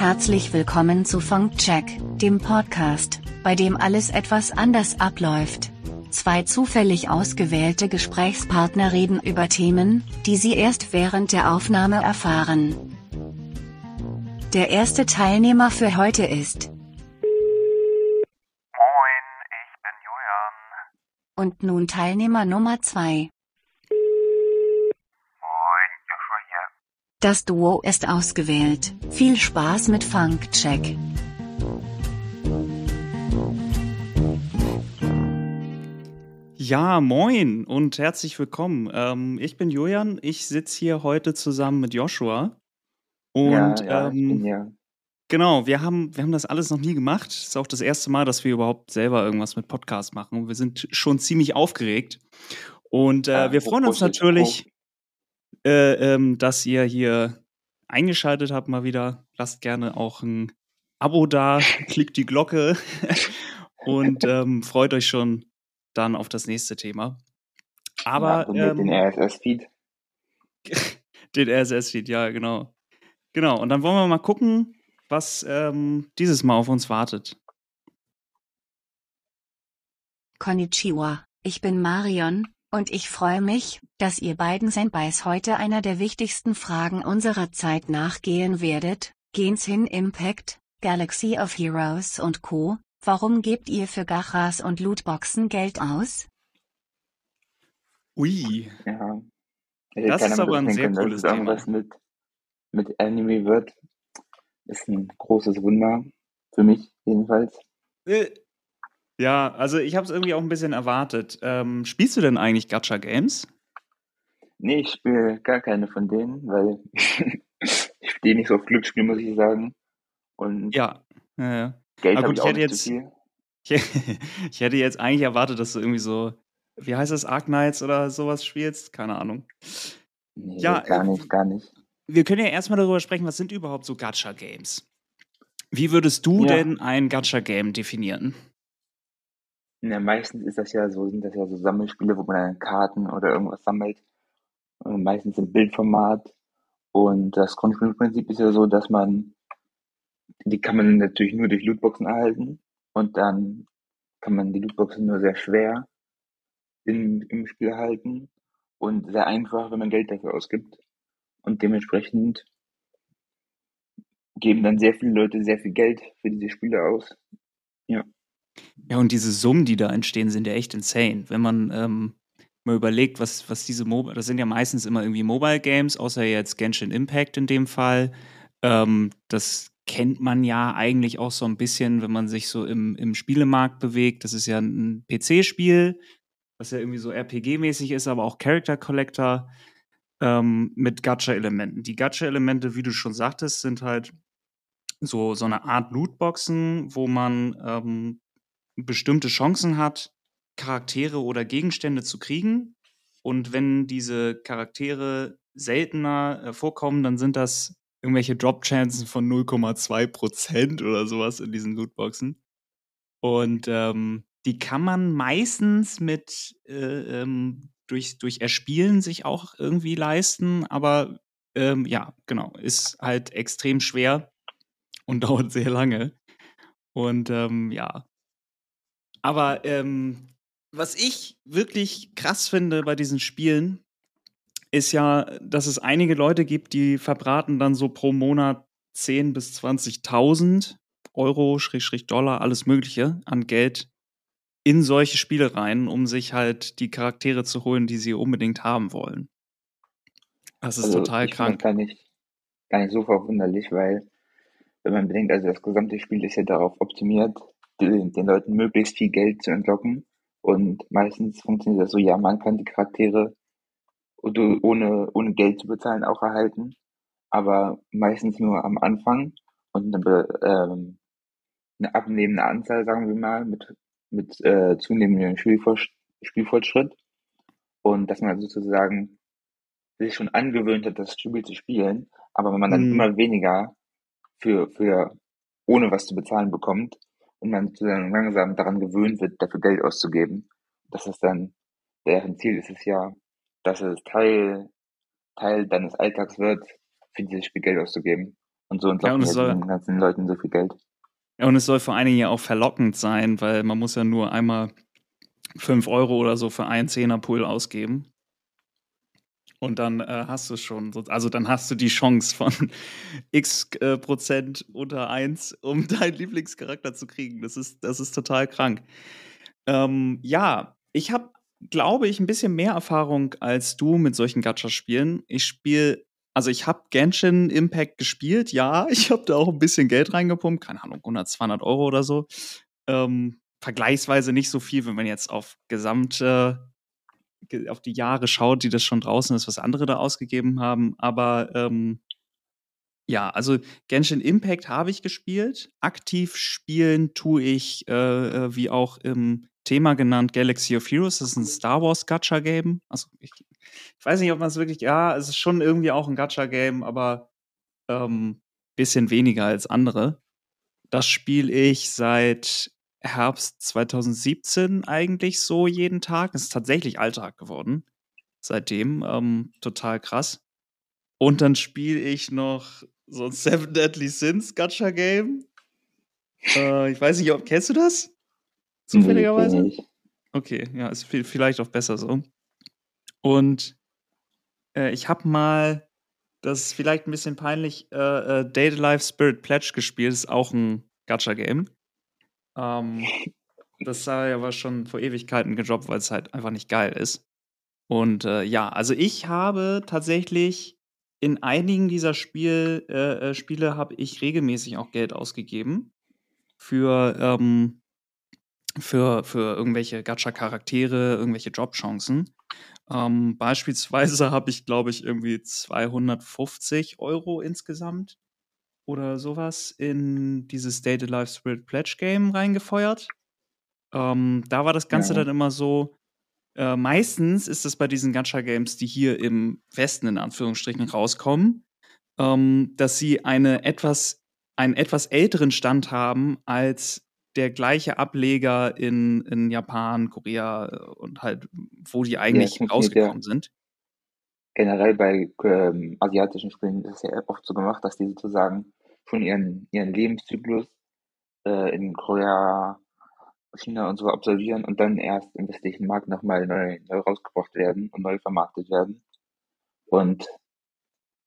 Herzlich willkommen zu Funkcheck, dem Podcast, bei dem alles etwas anders abläuft. Zwei zufällig ausgewählte Gesprächspartner reden über Themen, die sie erst während der Aufnahme erfahren. Der erste Teilnehmer für heute ist. Moin, ich bin Julian. Und nun Teilnehmer Nummer zwei. Moin, Joshua hier. Das Duo ist ausgewählt. Viel Spaß mit Funkcheck. Ja, moin und herzlich willkommen. Ähm, ich bin Julian, ich sitze hier heute zusammen mit Joshua. Und ja, ja, ich bin ähm, hier. genau, wir haben, wir haben das alles noch nie gemacht. Es ist auch das erste Mal, dass wir überhaupt selber irgendwas mit Podcast machen. Wir sind schon ziemlich aufgeregt. Und äh, Ja, wir freuen uns natürlich, äh, ähm, dass ihr hier eingeschaltet habt mal wieder. Lasst gerne auch ein Abo da, klickt die Glocke und ähm, freut euch schon dann auf das nächste Thema. Ja, Aber den ähm, RSS-Feed. den RSS-Feed, ja, genau. Genau, und dann wollen wir mal gucken, was ähm, dieses Mal auf uns wartet. Konnichiwa, ich bin Marion, und ich freue mich, dass ihr beiden Senpais heute einer der wichtigsten Fragen unserer Zeit nachgehen werdet. Genshin Impact, Galaxy of Heroes und Co. Warum gebt ihr für Gachas und Lootboxen Geld aus? Ui, Ja. Das ist aber ein sehr cooles es Thema. irgendwas mit, mit Anime wird. Ist ein großes Wunder. Für mich jedenfalls. Ja, also ich habe es irgendwie auch ein bisschen erwartet. Ähm, spielst du denn eigentlich Gacha-Games? Nee, ich spiele gar keine von denen, weil ich stehe nicht so auf Glücksspiel, muss ich sagen. Und Ja. ja, ja. Geld Aber habe gut, ich auch hätte jetzt, viel. ich, hätte jetzt eigentlich erwartet, dass du irgendwie so, wie heißt das, Arknights oder sowas spielst? Keine Ahnung. Nee, Ja, gar äh, nicht, gar nicht. wir können ja erstmal darüber sprechen, was sind überhaupt so Gacha-Games? Wie würdest du Ja. denn ein Gacha-Game definieren? Ja, meistens ist das ja so, sind das ja so Sammelspiele, wo man dann Karten oder irgendwas sammelt. Und meistens im Bildformat. Und das Grundspielprinzip ist ja so, dass man, die kann man natürlich nur durch Lootboxen erhalten. Und dann kann man die Lootboxen nur sehr schwer im, im Spiel erhalten. Und sehr einfach, wenn man Geld dafür ausgibt. Und dementsprechend geben dann sehr viele Leute sehr viel Geld für diese Spiele aus. Ja. Ja, und diese Summen, die da entstehen, sind ja echt insane. Wenn man ähm, mal überlegt, was, was diese Mobile, das sind ja meistens immer irgendwie Mobile Games, außer jetzt Genshin Impact in dem Fall. Ähm, das kennt man ja eigentlich auch so ein bisschen, wenn man sich so im, im Spielemarkt bewegt. Das ist ja ein PC-Spiel, was ja irgendwie so RPG-mäßig ist, aber auch Character Collector ähm, mit Gacha-Elementen. Die Gacha-Elemente, wie du schon sagtest, sind halt so, so eine Art Lootboxen, wo man ähm, bestimmte Chancen hat, Charaktere oder Gegenstände zu kriegen. Und wenn diese Charaktere seltener äh, vorkommen, dann sind das irgendwelche Drop-Chancen von 0,2% oder sowas in diesen Lootboxen. Und ähm, die kann man meistens mit äh, ähm, durch, durch Erspielen sich auch irgendwie leisten, aber ähm, ja, genau, ist halt extrem schwer und dauert sehr lange. Und ähm, ja. Aber ähm, was ich wirklich krass finde bei diesen Spielen, ist ja, dass es einige Leute gibt, die verbraten dann so pro Monat 10.000 bis 20.000 Euro, Schrägstrich Dollar, alles Mögliche an Geld in solche Spiele rein, um sich halt die Charaktere zu holen, die sie unbedingt haben wollen. Das ist Also total ich krank. gar nicht, gar nicht so verwunderlich, weil wenn man bedenkt, also das gesamte Spiel ist ja darauf optimiert, den, den Leuten möglichst viel Geld zu entlocken. Und meistens funktioniert das so, ja, man kann die Charaktere ohne, ohne Geld zu bezahlen auch erhalten, aber meistens nur am Anfang und eine, ähm, eine abnehmende Anzahl, sagen wir mal, mit, mit äh, zunehmendem Spielfortsch Spielfortschritt. Und dass man sozusagen sich schon angewöhnt hat, das Spiel zu spielen, aber wenn man dann Hm. immer weniger für, für ohne was zu bezahlen bekommt und man sozusagen langsam daran gewöhnt wird, dafür Geld auszugeben, dass es dann, deren Ziel ist es ja, dass es Teil, Teil deines Alltags wird, für dieses Spiel Geld auszugeben. Und so Ja, entlocken und es soll, den ganzen Leuten so viel Geld. ja, und es soll vor allen Dingen ja auch verlockend sein, weil man muss ja nur einmal 5 Euro oder so für einen Zehner-Pool ausgeben. Und dann äh, hast du schon, so- also dann hast du die Chance von x äh, Prozent unter 1, um deinen Lieblingscharakter zu kriegen. Das ist, das ist total krank. Ähm, ja, ich habe, glaube ich, ein bisschen mehr Erfahrung als du mit solchen Gacha-Spielen. Ich spiele, also ich habe Genshin Impact gespielt, ja. Ich habe da auch ein bisschen Geld reingepumpt, keine Ahnung, 100, 200 Euro oder so. Ähm, vergleichsweise nicht so viel, wenn man jetzt auf Gesamt, äh, auf die Jahre schaut, die das schon draußen ist, was andere da ausgegeben haben. Aber ähm, ja, also Genshin Impact habe ich gespielt. Aktiv spielen tue ich, äh, äh, wie auch im Thema genannt, Galaxy of Heroes. Das ist ein Star Wars Gacha-Game. Also ich, ich weiß nicht, ob man es wirklich, ja, es ist schon irgendwie auch ein Gacha-Game, aber ähm, bisschen weniger als andere. Das spiele ich seit Herbst 2017 eigentlich so jeden Tag. Es ist tatsächlich Alltag geworden. Seitdem. Ähm, total krass. Und dann spiele ich noch so ein Seven Deadly Sins Gacha Game. Äh, ich weiß nicht, ob kennst du das? Nee, Zufälligerweise? nicht. Okay, ja, ist vi- vielleicht auch besser so. Und äh, ich habe mal, das ist vielleicht ein bisschen peinlich, äh, äh, Date Life Spirit Pledge gespielt. Das ist auch ein Gacha-Game. Ähm, das sei aber schon vor Ewigkeiten gedroppt, weil es halt einfach nicht geil ist. Und äh, ja, also ich habe tatsächlich in einigen dieser Spiel, äh, äh, Spiele habe ich regelmäßig auch Geld ausgegeben für, ähm, für, für irgendwelche Gacha-Charaktere, irgendwelche Jobchancen. Ähm, beispielsweise habe ich, glaube ich, irgendwie 250 Euro insgesamt oder sowas in dieses Data Life Spirit Pledge Game reingefeuert. Ähm, da war das Ganze Ja. dann immer so, äh, meistens ist es bei diesen Gacha-Games, die hier im Westen in Anführungsstrichen rauskommen, ähm, dass sie eine etwas, einen etwas älteren Stand haben als der gleiche Ableger in, in Japan, Korea äh, und halt, wo die eigentlich ja. rausgekommen sind. Generell bei ähm, asiatischen Spielen ist es ja oft so gemacht, dass die sozusagen schon ihren, ihren Lebenszyklus äh, in Korea, China und so absolvieren und dann erst im westlichen Markt nochmal neu, neu rausgebracht werden und neu vermarktet werden. Und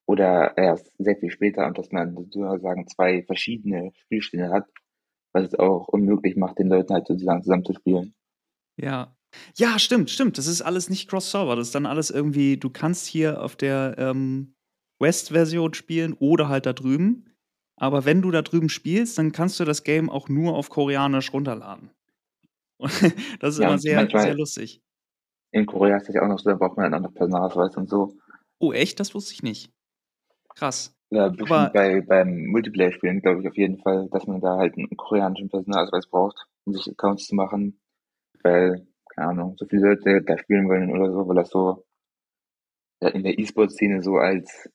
oder erst sehr viel später und dass man sozusagen zwei verschiedene Spielstände hat, was es auch unmöglich macht, den Leuten halt sozusagen zusammen zu spielen. Ja. Ja, stimmt, stimmt. Das ist alles nicht Cross-Server. Das ist dann alles irgendwie, du kannst hier auf der ähm, West-Version spielen oder halt da drüben. Aber wenn du da drüben spielst, dann kannst du das Game auch nur auf Koreanisch runterladen. Und das ist Ja, immer sehr, sehr lustig. In Korea ist das ja auch noch so, da braucht man dann auch noch Personalausweis und so. Oh, echt? Das wusste ich nicht. Krass. Ja, Aber- bei, beim Multiplayer-Spielen glaube ich auf jeden Fall, dass man da halt einen koreanischen Personalausweis braucht, um sich Accounts zu machen, weil, keine Ahnung, so viele Leute da spielen wollen oder so, weil das so ja, in der E-Sport-Szene so als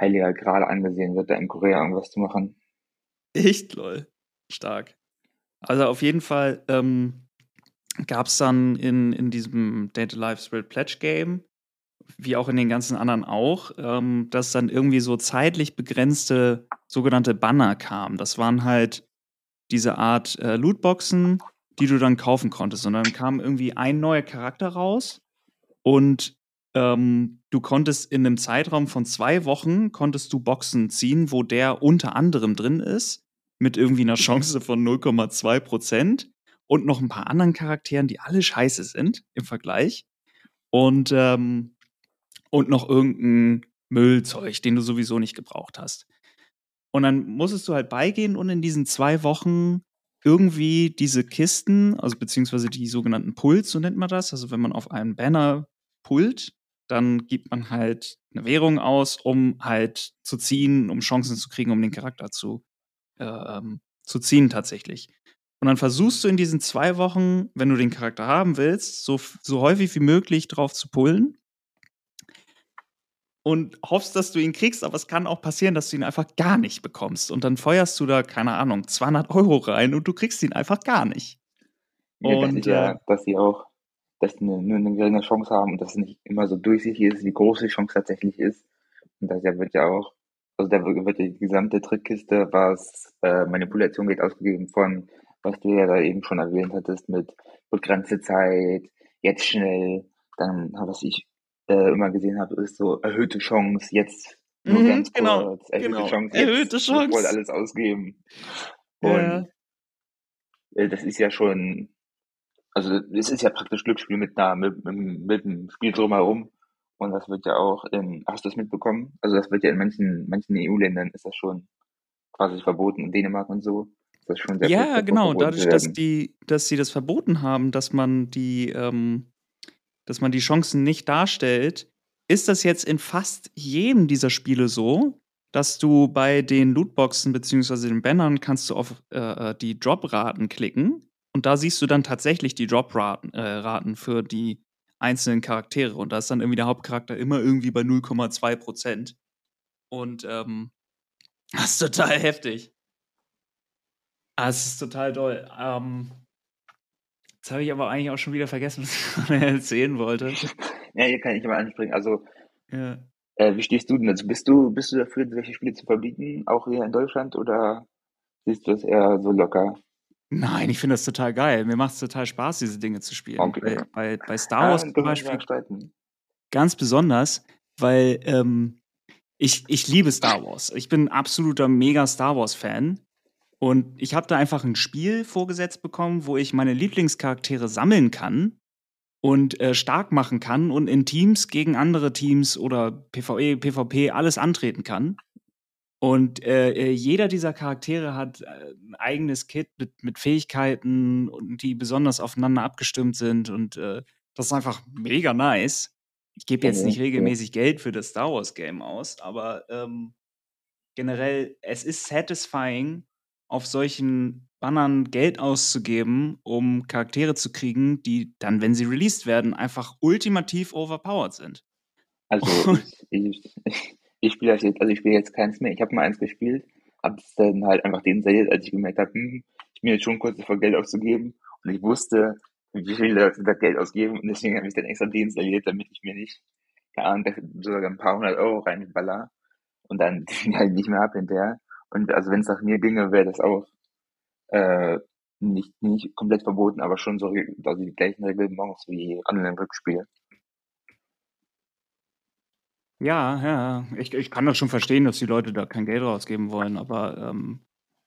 heiliger Gral angesehen wird, da in Korea irgendwas zu machen. Echt, lol. Stark. Also auf jeden Fall ähm, gab es dann in, in diesem Data Life Spirit Pledge Game, wie auch in den ganzen anderen auch, ähm, dass dann irgendwie so zeitlich begrenzte sogenannte Banner kamen. Das waren halt diese Art äh, Lootboxen, die du dann kaufen konntest. Und dann kam irgendwie ein neuer Charakter raus und ähm, du konntest in einem Zeitraum von zwei Wochen konntest du Boxen ziehen, wo der unter anderem drin ist, mit irgendwie einer Chance von 0,2 Prozent und noch ein paar anderen Charakteren, die alle scheiße sind im Vergleich. Und, ähm, und noch irgendein Müllzeug, den du sowieso nicht gebraucht hast. Und dann musstest du halt beigehen und in diesen zwei Wochen irgendwie diese Kisten, also beziehungsweise die sogenannten Pulls, so nennt man das. Also wenn man auf einem Banner pullt, dann gibt man halt eine Währung aus, um halt zu ziehen, um Chancen zu kriegen, um den Charakter zu, äh, zu ziehen tatsächlich. Und dann versuchst du in diesen zwei Wochen, wenn du den Charakter haben willst, so, so häufig wie möglich drauf zu pullen. Und hoffst, dass du ihn kriegst, aber es kann auch passieren, dass du ihn einfach gar nicht bekommst. Und dann feuerst du da, keine Ahnung, 200 Euro rein und du kriegst ihn einfach gar nicht. Ja, Und, ist ja, äh, dass sie auch, dass sie nur eine geringe Chance haben und dass es nicht immer so durchsichtig ist, wie groß die Chance tatsächlich ist. Und ja wird ja auch also da wird die gesamte Trickkiste, was äh, Manipulation geht, ausgegeben von, was du ja da eben schon erwähnt hattest, mit begrenzte Zeit, jetzt schnell, dann, was ich äh, immer gesehen habe, ist so erhöhte Chance, jetzt nur Mhm, ganz genau, kurz, erhöhte genau. Chance, Erhöhte jetzt sofort Chance. alles ausgeben. Ja. Und äh, das ist ja schon, also es ist ja praktisch Glücksspiel mit einer, mit, mit, mit dem Spiel drumherum. Und das wird ja auch in, hast du das mitbekommen? Also das wird ja in manchen, manchen EU-Ländern ist das schon quasi verboten, in Dänemark und so. Das ist schon sehr Ja, davor, genau. Dadurch, dass die, dass sie das verboten haben, dass man die, ähm, dass man die Chancen nicht darstellt, ist das jetzt in fast jedem dieser Spiele so, dass du bei den Lootboxen beziehungsweise den Bannern kannst du auf äh, äh, die Dropraten klicken und da siehst du dann tatsächlich die Dropraten äh, Raten für die einzelnen Charaktere und da ist dann irgendwie der Hauptcharakter immer irgendwie bei 0,2 Prozent und ähm, das ist total heftig. Ah, es ist total doll. Ähm, jetzt habe ich aber eigentlich auch schon wieder vergessen, was ich erzählen wollte. Ja, hier kann ich mal anspringen. Also, Ja. äh, wie stehst du denn dazu? Bist du, bist du dafür, solche Spiele zu verbieten, auch hier in Deutschland, oder siehst du es eher so locker? Nein, ich finde das total geil. Mir macht es total Spaß, diese Dinge zu spielen. Okay. Bei, bei, bei Star Ah, Wars dürfen zum Beispiel ganz besonders, weil ähm, ich, ich liebe Star Wars. Ich bin absoluter mega Star Wars-Fan. Und ich habe da einfach ein Spiel vorgesetzt bekommen, wo ich meine Lieblingscharaktere sammeln kann und äh, stark machen kann und in Teams gegen andere Teams oder PvE, PvP alles antreten kann. Und äh, äh, jeder dieser Charaktere hat äh, ein eigenes Kit mit, mit Fähigkeiten und die besonders aufeinander abgestimmt sind. Und äh, das ist einfach mega nice. Ich gebe jetzt Okay, nicht regelmäßig Geld für das Star Wars Game aus, aber ähm, generell, es ist satisfying, auf solchen Bannern Geld auszugeben, um Charaktere zu kriegen, die dann, wenn sie released werden, einfach ultimativ overpowered sind. Also ich, ich, ich spiele jetzt, also ich spiele jetzt keins mehr. Ich habe mal eins gespielt, habe es dann halt einfach deinstalliert, als ich gemerkt habe, hm, ich bin jetzt schon kurz davor Geld auszugeben und ich wusste, wie viele Leute da Geld ausgeben und deswegen habe ich dann extra deinstalliert, damit ich mir nicht, keine Ahnung, sogar ein paar hundert Euro reinballer und dann die halt nicht mehr ab hinterher. Und also wenn es nach mir ginge, wäre das auch äh, nicht, nicht komplett verboten, aber schon so also die gleichen Reglements wie Online-Rückspiel. Ja, ja, ich, ich kann das schon verstehen, dass die Leute da kein Geld rausgeben wollen, aber ähm,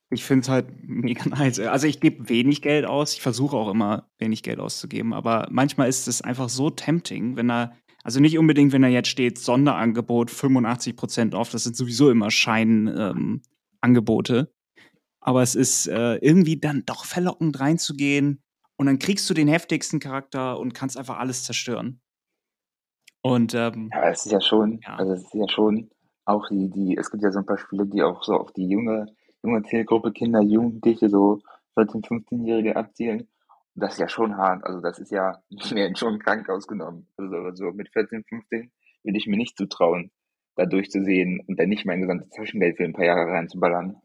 ich finde es halt mega nice. Also ich gebe wenig Geld aus, ich versuche auch immer wenig Geld auszugeben, aber manchmal ist es einfach so tempting, wenn er, also nicht unbedingt, wenn da jetzt steht, Sonderangebot 85% off, das sind sowieso immer Scheinangebote, ähm, Angebote. aber es ist äh, irgendwie dann doch verlockend reinzugehen und dann kriegst du den heftigsten Charakter und kannst einfach alles zerstören. Und ähm, Ja, es ist ja schon, Ja. also es ist ja schon auch die, die, es gibt ja so ein paar Spiele, die auch so auf die junge, junge Zielgruppe Kinder, Jugendliche, so 14-, 15-Jährige abzielen. Und das ist ja schon hart. Also das ist ja, die werden schon krank ausgenommen. Also so mit 14, 15 würde ich mir nicht zutrauen, da durchzusehen und dann nicht mein gesamtes Taschengeld für ein paar Jahre reinzuballern.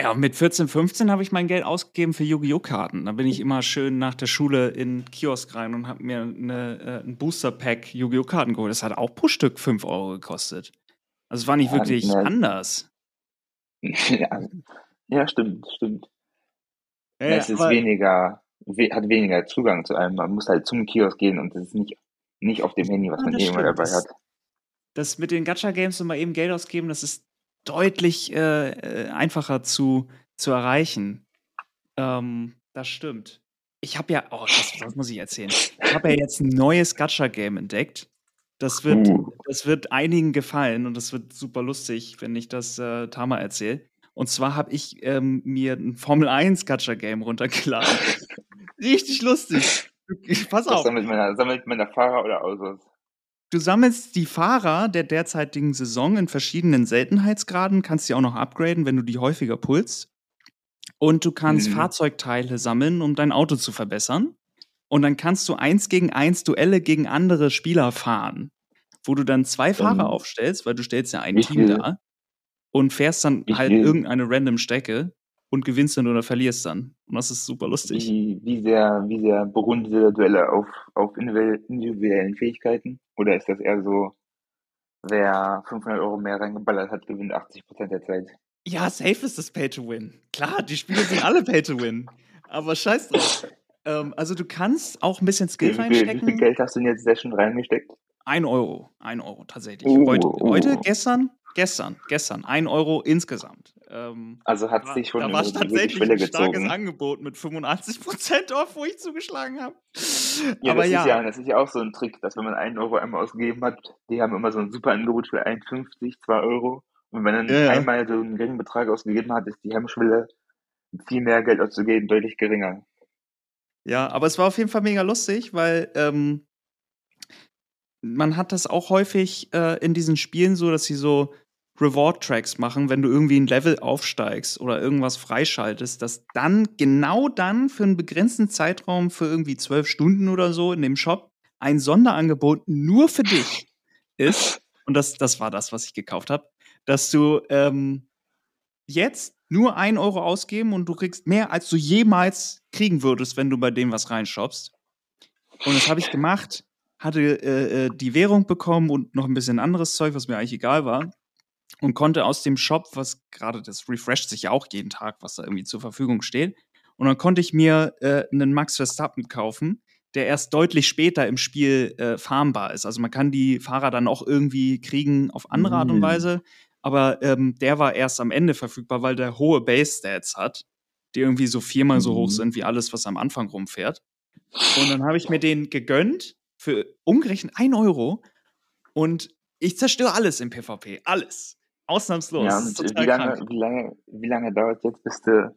Ja, mit 14, 15 habe ich mein Geld ausgegeben für Yu-Gi-Oh! Karten. Da bin ich immer schön nach der Schule in den Kiosk rein und habe mir eine, äh, ein Booster-Pack Yu-Gi-Oh! Karten geholt. Das hat auch pro Stück 5 Euro gekostet. Also es war nicht Ja, wirklich ne. anders. ja, ja, stimmt, stimmt. Ja, es ist weniger, we hat weniger Zugang zu einem. Man muss halt zum Kiosk gehen und das ist nicht, nicht auf dem Handy, was man irgendwann stimmt. dabei hat. Das mit den Gacha-Games und mal eben Geld ausgeben, das ist deutlich äh, äh, einfacher zu, zu erreichen. Ähm, das stimmt. Ich habe ja, oh, das, das muss ich erzählen. Ich habe ja jetzt ein neues Gacha-Game entdeckt. Das wird, Uh. das wird einigen gefallen und das wird super lustig, wenn ich das äh, Tama erzähle. Und zwar habe ich ähm, mir ein Formel 1 Gacha-Game runtergeladen. Richtig lustig. Pass Das auf. sammelt man, sammelt man da Fahrer oder Autos? Du sammelst die Fahrer der derzeitigen Saison in verschiedenen Seltenheitsgraden, kannst die auch noch upgraden, wenn du die häufiger pulst. Und du kannst Mhm. Fahrzeugteile sammeln, um dein Auto zu verbessern. Und dann kannst du eins gegen eins Duelle gegen andere Spieler fahren, wo du dann zwei Fahrer Ähm, aufstellst, weil du stellst ja ein Team viel- da und fährst dann halt viel- irgendeine random Strecke und gewinnst dann oder verlierst dann. Und das ist super lustig. Wie, wie sehr, wie sehr beruhen diese Duelle auf, auf individuell- individuellen Fähigkeiten? Oder ist das eher so, wer 500 Euro mehr reingeballert hat, gewinnt 80% der Zeit. Ja, safe ist das Pay to Win. Klar, die Spiele sind alle Pay to Win. Aber scheiß drauf. ähm, also du kannst auch ein bisschen Skill Wie viel, wie viel reinstecken. Geld hast du in jetzt Session reingesteckt? Ein Euro. Ein Euro tatsächlich. Oh, heute, oh. heute, gestern, gestern, gestern. Ein Euro insgesamt. Ähm, Also hat sich schon da war tatsächlich ein starkes gezogen. Angebot mit 85% off, wo ich zugeschlagen habe. Ja, Aber das ja, ist ja, das ist ja auch so ein Trick, dass wenn man einen Euro einmal ausgegeben hat, die haben immer so ein super Angebot für 1,50, 2 Euro. Und wenn man ja. einmal so einen geringen Betrag ausgegeben hat, ist die Hemmschwelle, viel mehr Geld auszugeben, deutlich geringer. Ja, aber es war auf jeden Fall mega lustig, weil ähm, man hat das auch häufig äh, in diesen Spielen so, dass sie so Reward-Tracks machen, wenn du irgendwie ein Level aufsteigst oder irgendwas freischaltest, dass dann genau dann für einen begrenzten Zeitraum für irgendwie zwölf Stunden oder so in dem Shop ein Sonderangebot nur für dich ist. Und das, das war das, was ich gekauft habe, dass du ähm, jetzt nur ein Euro ausgeben und du kriegst mehr, als du jemals kriegen würdest, wenn du bei dem was reinshoppst. Und das habe ich gemacht, hatte äh, äh, die Währung bekommen und noch ein bisschen anderes Zeug, was mir eigentlich egal war. Und konnte aus dem Shop, was gerade, das refresht sich ja auch jeden Tag, was da irgendwie zur Verfügung steht. Und dann konnte ich mir äh, einen Max Verstappen kaufen, der erst deutlich später im Spiel äh, farmbar ist. Also man kann die Fahrer dann auch irgendwie kriegen auf andere Art und Mm. Weise. Aber ähm, der war erst am Ende verfügbar, weil der hohe Base-Stats hat, die irgendwie so viermal so hoch Mhm. sind wie alles, was am Anfang rumfährt. Und dann habe ich mir den gegönnt für umgerechnet 1 Euro. Und ich zerstöre alles im PvP. Alles. Ausnahmslos. Ja, wie lange, krank. wie lange, wie lange dauert jetzt, bis du,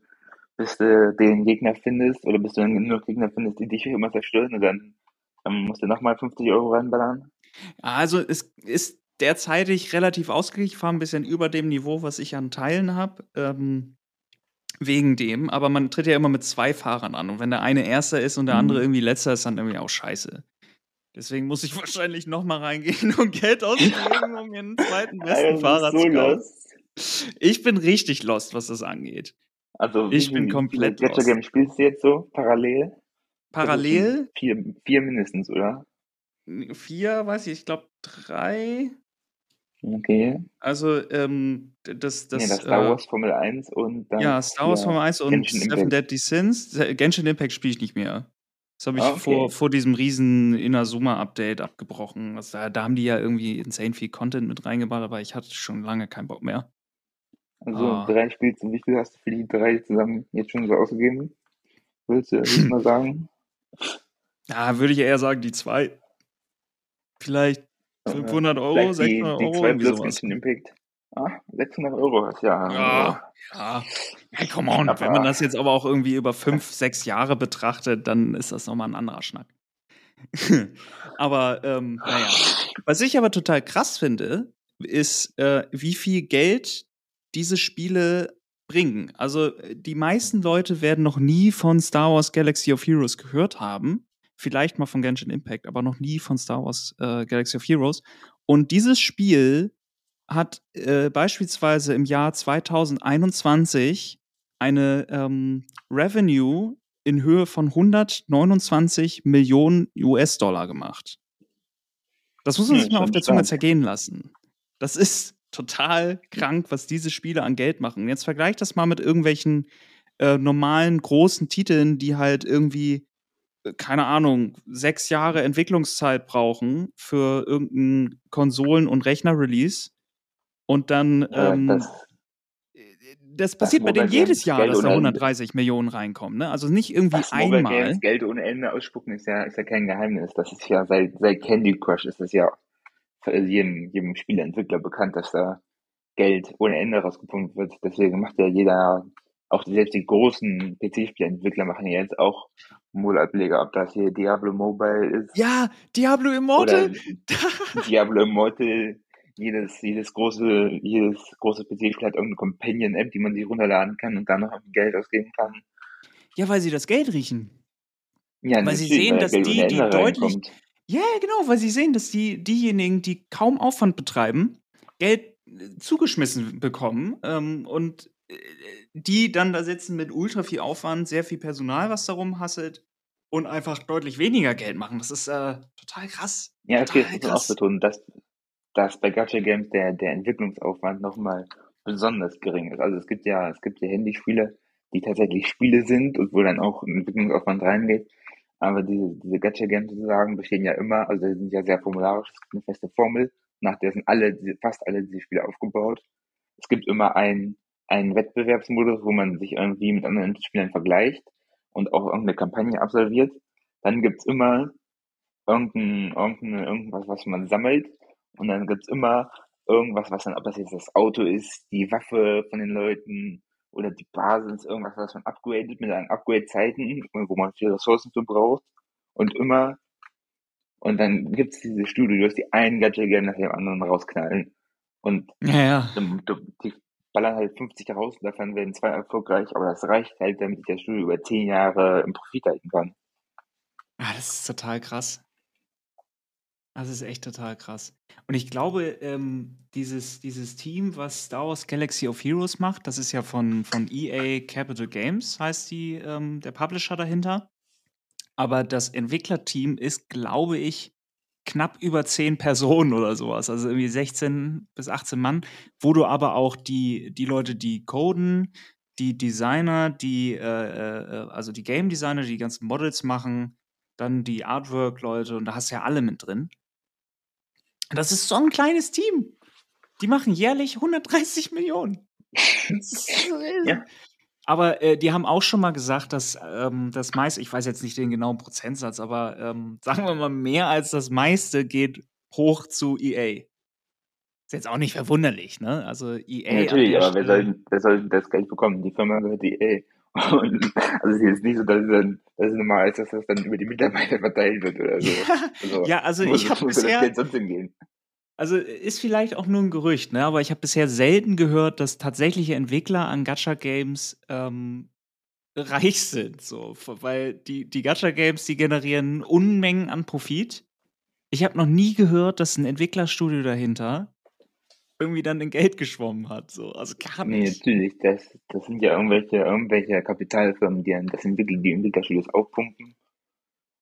bis du den Gegner findest oder bis du nur Gegner findest, die dich immer zerstören und dann ähm, musst du nochmal 50 Euro reinballern? Also es ist derzeitig relativ ausgeglichen. Ich fahre ein bisschen über dem Niveau, was ich an Teilen habe. Ähm, wegen dem. Aber man tritt ja immer mit zwei Fahrern an. Und wenn der eine Erster ist und der andere Mhm. irgendwie Letzter ist, dann irgendwie auch scheiße. Deswegen muss ich wahrscheinlich noch mal reingehen und Geld ausgeben, um mir einen zweiten besten Fahrer zu kaufen. lost. Ich bin richtig lost, was das angeht. Also wie Ich bin komplett lost. Games spielst du jetzt so parallel? Das schon Parallel vier, vier mindestens, oder? vier, weiß ich, ich glaube drei. Okay. Also ähm, d- das, Nee, das, das Star äh, Wars Formel 1 und dann ja, Star Wars hier Formel 1 und Genshin Seven Impact. Deadly Sins. Se- Genshin Impact spiele ich nicht mehr. Das habe ich Ah, vor, okay. vor diesem riesen Inazuma-Update abgebrochen. Also da, da haben die ja irgendwie insane viel Content mit reingebaut, aber ich hatte schon lange keinen Bock mehr. Also Ah. drei spielst du, wie viel hast du für die drei zusammen jetzt schon so ausgegeben? Würdest du du mal sagen? Ja, würde ich eher sagen, die zwei. Vielleicht Äh, 500 Euro, vielleicht die, 600 die Euro, zwei irgendwie plus sowas. Impact. Ah, 600 Euro ja. Ja, ja. Ja, come on. Wenn man Aber das jetzt aber auch irgendwie über fünf, sechs Jahre betrachtet, dann ist das nochmal ein anderer Schnack. aber, ähm, naja. Was ich aber total krass finde, ist, äh, wie viel Geld diese Spiele bringen. Also, äh, die meisten Leute werden noch nie von Star Wars Galaxy of Heroes gehört haben. Vielleicht mal von Genshin Impact, aber noch nie von Star Wars äh, Galaxy of Heroes. Und dieses Spiel hat äh, beispielsweise im Jahr 2021 eine ähm, Revenue in Höhe von 129 Millionen US-Dollar gemacht. Das muss man sich mal auf der Zunge zergehen lassen. Das ist total krank, was diese Spiele an Geld machen. Jetzt vergleich das mal mit irgendwelchen äh, normalen großen Titeln, die halt irgendwie, äh, keine Ahnung, sechs Jahre Entwicklungszeit brauchen für irgendein Konsolen- und Rechner-Release. Und dann, äh, ähm, das, das passiert bei denen Mobile jedes Jahr, Geld dass da ohne Ende. 130 Millionen reinkommen. Ne? Also nicht irgendwie Mobile einmal. Games Geld ohne Ende ausspucken, ist ja, ist ja kein Geheimnis. Das ist ja seit, seit Candy Crush ist das ja für jedem, jedem Spieleentwickler bekannt, dass da Geld ohne Ende rausgepumpt wird. Deswegen macht ja jeder, auch selbst die großen PC-Spieleentwickler machen ja jetzt auch Mobile-Ableger, ob das hier Diablo Mobile ist Ja, Diablo Immortal. Diablo Immortal. Jedes, jedes große, jedes große PC-Spiel hat irgendeine Companion-App, die man sich runterladen kann und dann noch Geld ausgeben kann. ja, weil sie das Geld riechen. Ja, Weil sie sehen, dass Geld die, die deutlich. reinkommt. Ja, genau, weil sie sehen, dass die, diejenigen, die kaum Aufwand betreiben, Geld äh, zugeschmissen bekommen ähm, und äh, die dann da sitzen mit ultra viel Aufwand, sehr viel Personal, was darum hasselt und einfach deutlich weniger Geld machen. Das ist äh, total krass. Ja, okay, das Total muss man auch betonen. Das, dass bei Gacha Games der, der Entwicklungsaufwand nochmal besonders gering ist. Also es gibt ja, es gibt ja Handyspiele, die tatsächlich Spiele sind und wo dann auch ein Entwicklungsaufwand reingeht. Aber diese, diese Gacha Games sozusagen bestehen ja immer, also die sind ja sehr formularisch, es gibt eine feste Formel, nach der sind alle, fast alle diese Spiele aufgebaut. Es gibt immer ein, einen Wettbewerbsmodus, wo man sich irgendwie mit anderen Spielern vergleicht und auch irgendeine Kampagne absolviert. Dann gibt's immer irgendein, irgendein, irgendwas, was man sammelt. Und dann gibt's immer irgendwas, was dann, ob das jetzt das Auto ist, die Waffe von den Leuten oder die Basis, irgendwas, was man upgradet mit einem Upgrade-Zeiten, wo man viele Ressourcen für braucht. Und immer, und dann gibt's diese Studios, die einen Gadget-Game nach dem anderen rausknallen. Und Ja, ja. die ballern halt 50 raus und davon werden zwei erfolgreich, aber das reicht halt, damit sich das Studio über 10 Jahre im Profit halten kann. Ah, das ist total krass. Das ist echt total krass. Und ich glaube, ähm, dieses, dieses Team, was Star Wars Galaxy of Heroes macht, das ist ja von, von EA Capital Games, heißt die, ähm, der Publisher dahinter. Aber das Entwicklerteam ist, glaube ich, knapp über zehn Personen oder sowas. Also irgendwie 16 bis 18 Mann, wo du aber auch die, die Leute, die coden, die Designer, die, äh, äh, also die Game Designer, die die ganzen Models machen, dann die Artwork-Leute und da hast du ja alle mit drin. Das ist so ein kleines Team. Die machen jährlich 130 Millionen. Ja. Aber äh, die haben auch schon mal gesagt, dass ähm, das meiste, ich weiß jetzt nicht den genauen Prozentsatz, aber ähm, sagen wir mal, mehr als das meiste geht hoch zu EA. Ist jetzt auch nicht verwunderlich, ne? Also EA. Natürlich, aber wer soll, wer soll das Geld bekommen? Die Firma gehört EA. Und, also es ist jetzt nicht so, dass es dann, dass es normal ist, dass das dann über die Mitarbeiter verteilt wird oder so. Also, ja, also wo- ich habe bisher, also ist vielleicht auch nur ein Gerücht, ne? Aber ich habe bisher selten gehört, dass tatsächliche Entwickler an Gacha-Games ähm, reich sind, so, weil die, die Gacha-Games, die generieren Unmengen an Profit. Ich habe noch nie gehört, dass ein Entwicklerstudio dahinter irgendwie dann in Geld geschwommen hat, so, also gar Nee, nicht. natürlich, das, das sind ja irgendwelche, irgendwelche Kapitalfirmen, die dann das entwickeln, die Entwicklerstudios aufpumpen.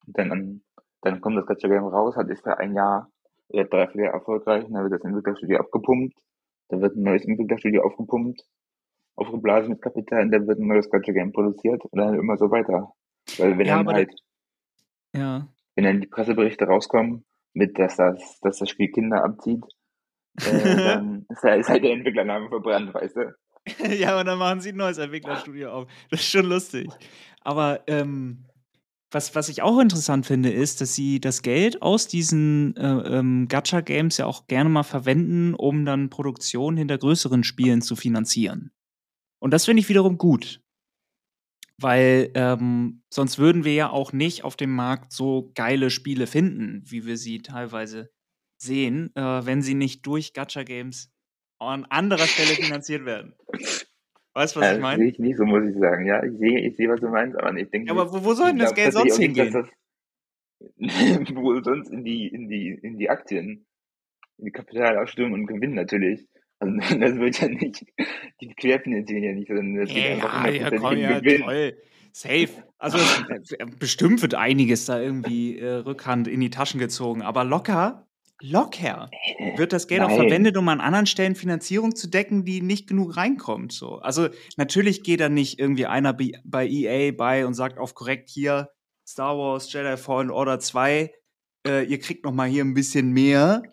Und dann, an, dann kommt das Gacha Game raus, hat ist für ein Jahr oder dreiviertel Jahr erfolgreich, und dann wird das Entwicklerstudio abgepumpt, da wird ein neues Entwicklerstudio aufgepumpt, aufgeblasen mit Kapital, und dann wird ein neues Gacha Game produziert und dann immer so weiter. Weil wenn Ja, dann halt, Ja. wenn dann die Presseberichte rauskommen, mit dass das, dass das Spiel Kinder abzieht, äh, dann ist, da- ist halt der Entwicklername verbrannt, weißt du? ja, und dann machen sie ein neues Entwicklerstudio auf. Das ist schon lustig. Aber ähm, was, was ich auch interessant finde, ist, dass sie das Geld aus diesen äh, ähm, Gacha-Games ja auch gerne mal verwenden, um dann Produktion hinter größeren Spielen zu finanzieren. Und das finde ich wiederum gut. Weil ähm, sonst würden wir ja auch nicht auf dem Markt so geile Spiele finden, wie wir sie teilweise sehen, äh, wenn sie nicht durch Gacha-Games an anderer Stelle finanziert werden. Weißt du, was Ja, ich meine? sehe ich nicht, so muss ich sagen. Ja, ich sehe, ich sehe, was du meinst, aber ich denke, Ja, aber wo, wo soll denn das Geld sonst auch nicht, hingehen? das, wo sonst in die, in die, in die Aktien, in die Kapitalausstellung und Gewinn natürlich. Also, das wird ja nicht, die querfinanzieren ja nicht, sondern das wird einfach Ja, ja, 100% komm, ja, Gewinn. toll. Safe. Also bestimmt wird einiges da irgendwie äh, Rückhand in die Taschen gezogen, aber locker, locker wird das Geld auch Nein. verwendet, um an anderen Stellen Finanzierung zu decken, die nicht genug reinkommt. So. Also natürlich geht da nicht irgendwie einer bei EA bei und sagt auf korrekt hier Star Wars Jedi Fallen Order 2, äh, ihr kriegt noch mal hier ein bisschen mehr,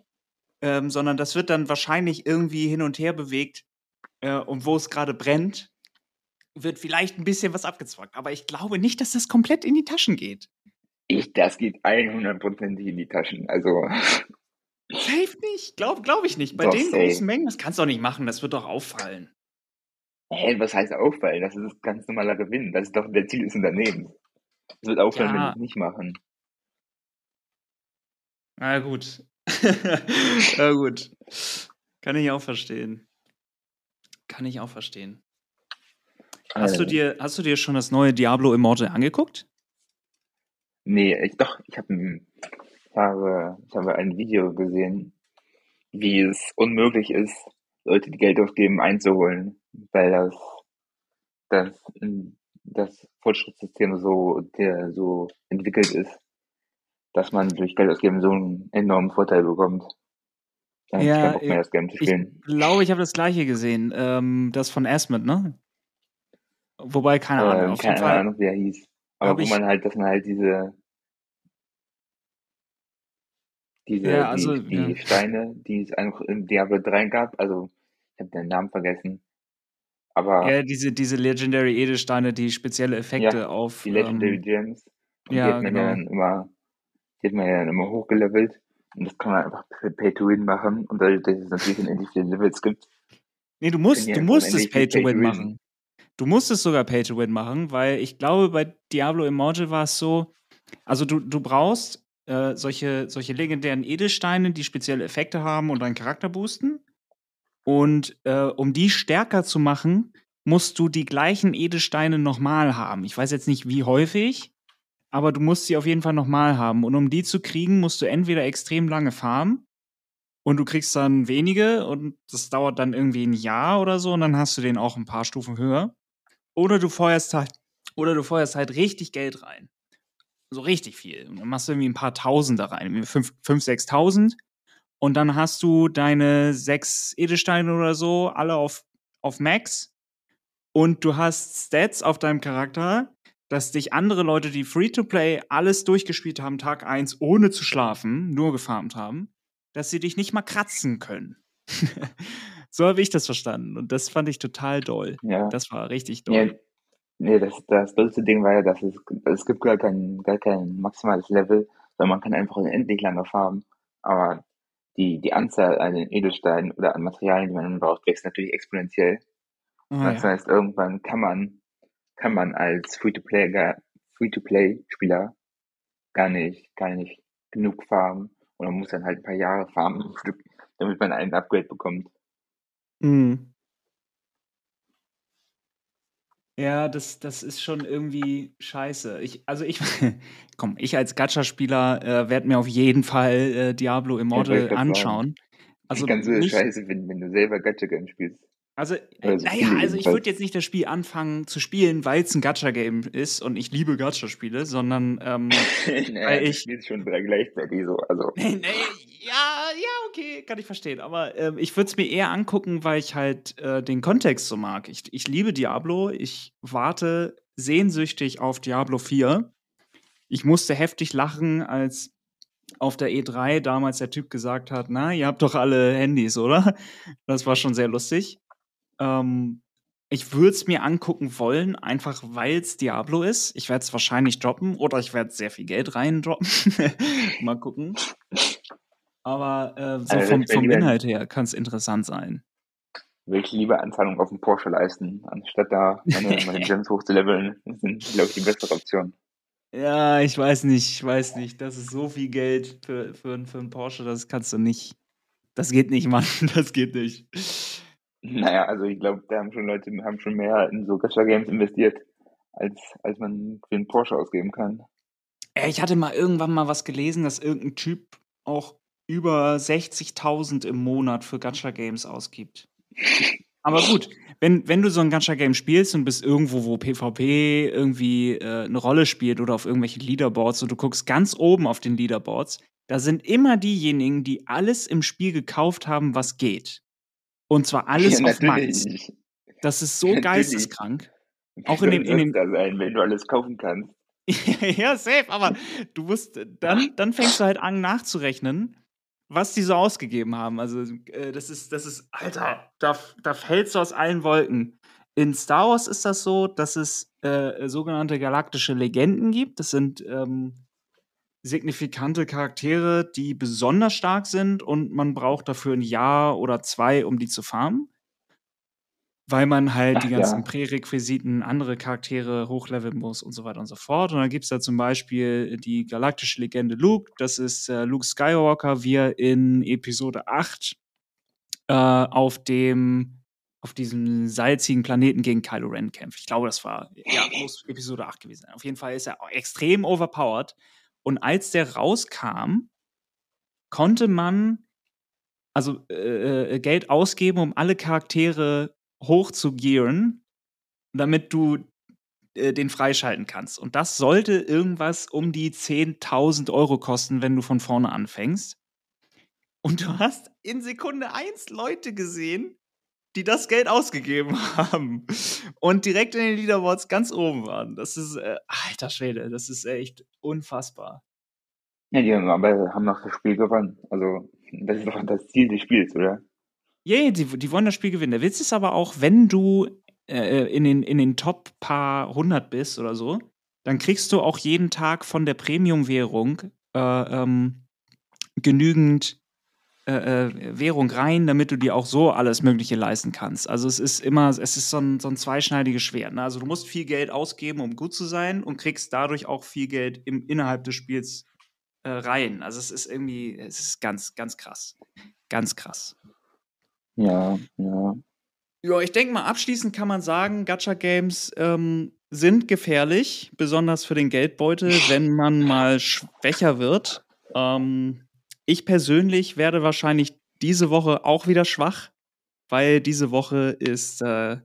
ähm, sondern das wird dann wahrscheinlich irgendwie hin und her bewegt äh, und wo es gerade brennt, wird vielleicht ein bisschen was abgezwackt. Aber ich glaube nicht, dass das komplett in die Taschen geht. Ich, das geht 100% in die Taschen. Also, Safe nicht. Glaube glaub ich nicht. Bei Doch, den safe. großen Mengen, das kannst du doch nicht machen. Das wird doch auffallen. hä, was heißt auffallen? Das ist ganz normaler Gewinn. Das ist doch der Ziel des Unternehmens. Es wird auffallen, wenn Ja. sie es nicht machen. Na gut. Na gut. Kann ich auch verstehen. Kann ich auch verstehen. Hast du Äh, dir, hast du dir schon das neue Diablo Immortal angeguckt? Nee, ich, doch, ich habe habe, ich habe ein Video gesehen, wie es unmöglich ist, Leute, die Geld ausgeben, einzuholen, weil das, das, das Fortschrittssystem so, der so entwickelt ist, dass man durch Geld ausgeben so einen enormen Vorteil bekommt. Dann ich Ja, Bock mehr, das Game zu ich glaube, ich habe das gleiche gesehen. Ähm, das von Asmod, ne? Wobei, keine Ahnung. Ähm, Auf jeden keine Fall Ahnung, wie er hieß. Aber wo ich, man halt, dass man halt diese, diese, ja, also, die, ja. die Steine, die es einfach im Diablo 3 gab, also ich habe den Namen vergessen, aber Ja, diese, diese Legendary Edelsteine, die spezielle ja, Effekte auf, die Legendary ähm, Gems und die ja, hat man ja genau. dann immer, die hat man ja dann immer hochgelevelt und das kann man einfach für Pay to Win machen und dadurch, dass es natürlich unendlich viele Levels gibt, Nee, du musst, die du musst es Pay to Win. machen. Du musst es sogar Pay to Win machen, weil ich glaube, bei Diablo Immortal war es so, also du, du brauchst äh, solche, solche legendären Edelsteine, die spezielle Effekte haben und deinen Charakter boosten. Und äh, um die stärker zu machen, musst du die gleichen Edelsteine nochmal haben. Ich weiß jetzt nicht, wie häufig, aber du musst sie auf jeden Fall nochmal haben. Und um die zu kriegen, musst du entweder extrem lange farmen und du kriegst dann wenige und das dauert dann irgendwie ein Jahr oder so und dann hast du den auch ein paar Stufen höher. Oder du feuerst halt, oder du feuerst halt richtig Geld rein. So richtig viel. Und dann machst du irgendwie ein paar Tausend da rein, fünf, fünf, sechstausend. Und dann hast du deine sechs Edelsteine oder so, alle auf, auf Max. Und du hast Stats auf deinem Charakter, dass dich andere Leute, die Free-to-Play alles durchgespielt haben, Tag 1, ohne zu schlafen, nur gefarmt haben, dass sie dich nicht mal kratzen können. so habe ich das verstanden. Und das fand ich total doll. Ja, Das war richtig ja, doll. Nee, das, das dollste Ding war ja, dass es, es gibt gar kein, gar kein maximales Level, sondern man kann einfach unendlich lange farmen, aber die, die Anzahl an den Edelsteinen oder an Materialien, die man braucht, wächst natürlich exponentiell. Ah, Das ja. heißt, irgendwann kann man, kann man als Free-to-Play, gar- Free-to-Play-Spieler gar nicht, gar nicht genug farmen und man muss dann halt ein paar Jahre farmen damit man ein Upgrade bekommt. Mhm. Ja, das, das ist schon irgendwie scheiße. Ich, also ich, komm, ich als Gacha-Spieler äh, werde mir auf jeden Fall äh, Diablo Immortal anschauen. Also kannst du das nicht, scheiße finden, wenn du selber Gacha-Game spielst? Also, äh, Oder so naja, also ich würde jetzt nicht das Spiel anfangen zu spielen, weil es ein Gacha-Game ist und ich liebe Gacha-Spiele, sondern ähm, Naja, weil ich, spielst schon drei gleichzeitig so, also. Nee, nee, ja, ja, okay, kann ich verstehen. Aber ähm, ich würde es mir eher angucken, weil ich halt äh, den Kontext so mag. Ich, ich liebe Diablo. Ich warte sehnsüchtig auf Diablo 4. Ich musste heftig lachen, als auf der E3 damals der Typ gesagt hat, na, ihr habt doch alle Handys, oder? Das war schon sehr lustig. Ähm, ich würde es mir angucken wollen, einfach weil es Diablo ist. Ich werde es wahrscheinlich droppen oder ich werde sehr viel Geld rein droppen. Mal gucken. Aber äh, so Also vom, vom Inhalt her kann es interessant sein. will ich lieber Anzahlung auf den Porsche leisten, anstatt da meine, meine Gems hochzuleveln. Das sind, glaube ich, die bessere Option. Ja, ich weiß nicht, ich weiß nicht. Das ist so viel Geld für, für, für einen Porsche, das kannst du nicht. Das geht nicht, Mann. Das geht nicht. Naja, also ich glaube, da haben schon Leute haben schon mehr in so Gacha-Games investiert, als, als man für einen Porsche ausgeben kann. Ey, Ich hatte mal irgendwann mal was gelesen, dass irgendein Typ auch über 60.000 im Monat für Gacha-Games ausgibt. Aber gut, wenn, wenn du so ein Gacha-Game spielst und bist irgendwo, wo PvP irgendwie äh, eine Rolle spielt oder auf irgendwelche Leaderboards und du guckst ganz oben auf den Leaderboards, da sind immer diejenigen, die alles im Spiel gekauft haben, was geht. Und zwar alles Ja, auf Max. Das ist so Natürlich. geisteskrank. Auch in dem, in dem, da sein, wenn du alles kaufen kannst? ja, safe, aber du musst, dann, dann fängst du halt an nachzurechnen, was die so ausgegeben haben. Also, äh, das ist, das ist, Alter, da, da fällst du aus allen Wolken. In Star Wars ist das so, dass es äh, sogenannte galaktische Legenden gibt. Das sind ähm, signifikante Charaktere, die besonders stark sind und man braucht dafür ein Jahr oder zwei, um die zu farmen. Weil man halt Ach die ganzen ja. Prärequisiten, andere Charaktere hochleveln muss und so weiter und so fort. Und dann gibt es da zum Beispiel die galaktische Legende Luke. Das ist äh, Luke Skywalker, wie er in Episode 8 äh, auf dem auf diesem salzigen Planeten gegen Kylo Ren kämpft. Ich glaube, das war, ja, muss Episode 8 gewesen sein. Auf jeden Fall ist er extrem overpowered. Und als der rauskam, konnte man also äh, äh, Geld ausgeben, um alle Charaktere hochzugearen, damit du äh, den freischalten kannst. Und das sollte irgendwas um die 10.000 Euro kosten, wenn du von vorne anfängst. Und du hast in Sekunde eins Leute gesehen, die das Geld ausgegeben haben und direkt in den Leaderboards ganz oben waren. Das ist, äh, alter Schwede, das ist echt unfassbar. Ja, die haben aber haben noch das Spiel gewonnen. Also, das ist doch das Ziel des Spiels, oder? Ja, yeah, die, die wollen das Spiel gewinnen. Der Witz ist aber auch, wenn du äh, in, den, in den Top paar hundert bist oder so, dann kriegst du auch jeden Tag von der Premium-Währung äh, ähm, genügend äh, äh, Währung rein, damit du dir auch so alles Mögliche leisten kannst. Also es ist immer, es ist so ein, so ein zweischneidiges Schwert. Ne? Also du musst viel Geld ausgeben, um gut zu sein und kriegst dadurch auch viel Geld im, innerhalb des Spiels äh, rein. Also es ist irgendwie, es ist ganz, ganz krass. Ganz krass. Ja, ja. Ja, ich denke mal, abschließend kann man sagen, Gacha-Games ähm, sind gefährlich, besonders für den Geldbeutel, wenn man mal schwächer wird. Ähm, ich persönlich werde wahrscheinlich diese Woche auch wieder schwach, weil diese Woche ist äh,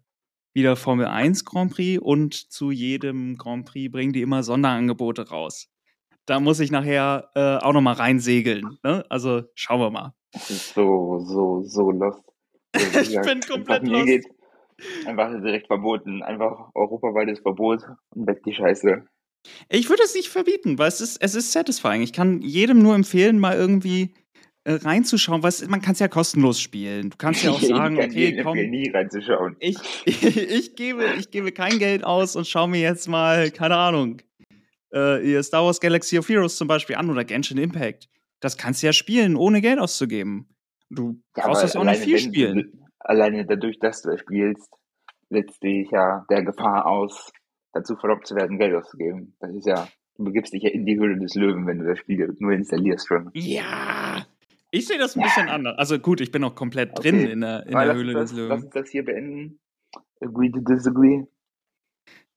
wieder Formel 1 Grand Prix und zu jedem Grand Prix bringen die immer Sonderangebote raus. Da muss ich nachher äh, auch noch mal reinsegeln. Ne? Also schauen wir mal. Das ist so, so, so lost. Ich bin komplett lost. Geht, einfach direkt verboten. Einfach europaweites Verbot und weg die Scheiße. Ich würde es nicht verbieten, weil es ist, es ist satisfying. Ich kann jedem nur empfehlen, mal irgendwie äh, reinzuschauen, weil man kann es ja kostenlos spielen. Du kannst ja auch sagen, ich okay, komm, nie reinzuschauen. Ich, ich, ich, gebe, ich gebe kein Geld aus und schaue mir jetzt mal, keine Ahnung, äh, Star Wars Galaxy of Heroes zum Beispiel an oder Genshin Impact. Das kannst du ja spielen, ohne Geld auszugeben. Du ja, brauchst das auch nicht viel spielen. Du, alleine dadurch, dass du es spielst, setzt dich ja der Gefahr aus, dazu verlockt zu werden, Geld auszugeben. Das ist ja, du begibst dich ja in die Höhle des Löwen, wenn du das Spiel nur installierst schon. Ja, ich sehe das ein bisschen anders. Also gut, ich bin auch komplett okay. drin in der, in der Höhle das, des Löwen. Lass uns das hier beenden. Agree to disagree.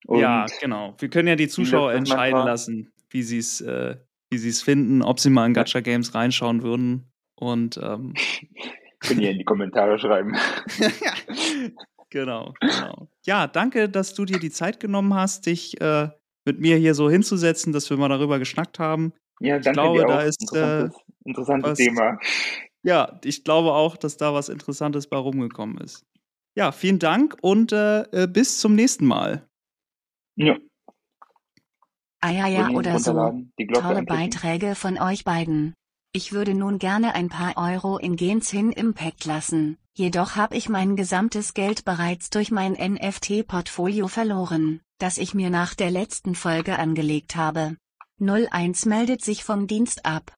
Und ja, genau. Wir können ja die Zuschauer entscheiden lassen, wie sie es äh, finden, ob sie mal in Gacha Games reinschauen würden. Und ähm, können ihr in die Kommentare schreiben. Genau, genau. Ja, danke, dass du dir die Zeit genommen hast, dich äh, mit mir hier so hinzusetzen, dass wir mal darüber geschnackt haben. Ja, danke ich glaube, dir auch. da ist interessantes, äh, interessantes was, Thema. Ja, ich glaube auch, dass da was Interessantes bei rumgekommen ist. Ja, vielen Dank und äh, äh bis zum nächsten Mal. Ja. Ah ja, ja, oder so. Tolle Beiträge von euch beiden. Ich würde nun gerne ein paar Euro in Genshin Impact lassen, jedoch habe ich mein gesamtes Geld bereits durch mein NFT-Portfolio verloren, das ich mir nach der letzten Folge angelegt habe. 01 meldet sich vom Dienst ab.